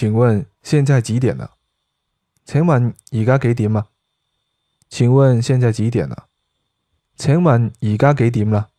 请问现在几点了？请问而家几点啊请问现在几点了？请问而家几点啦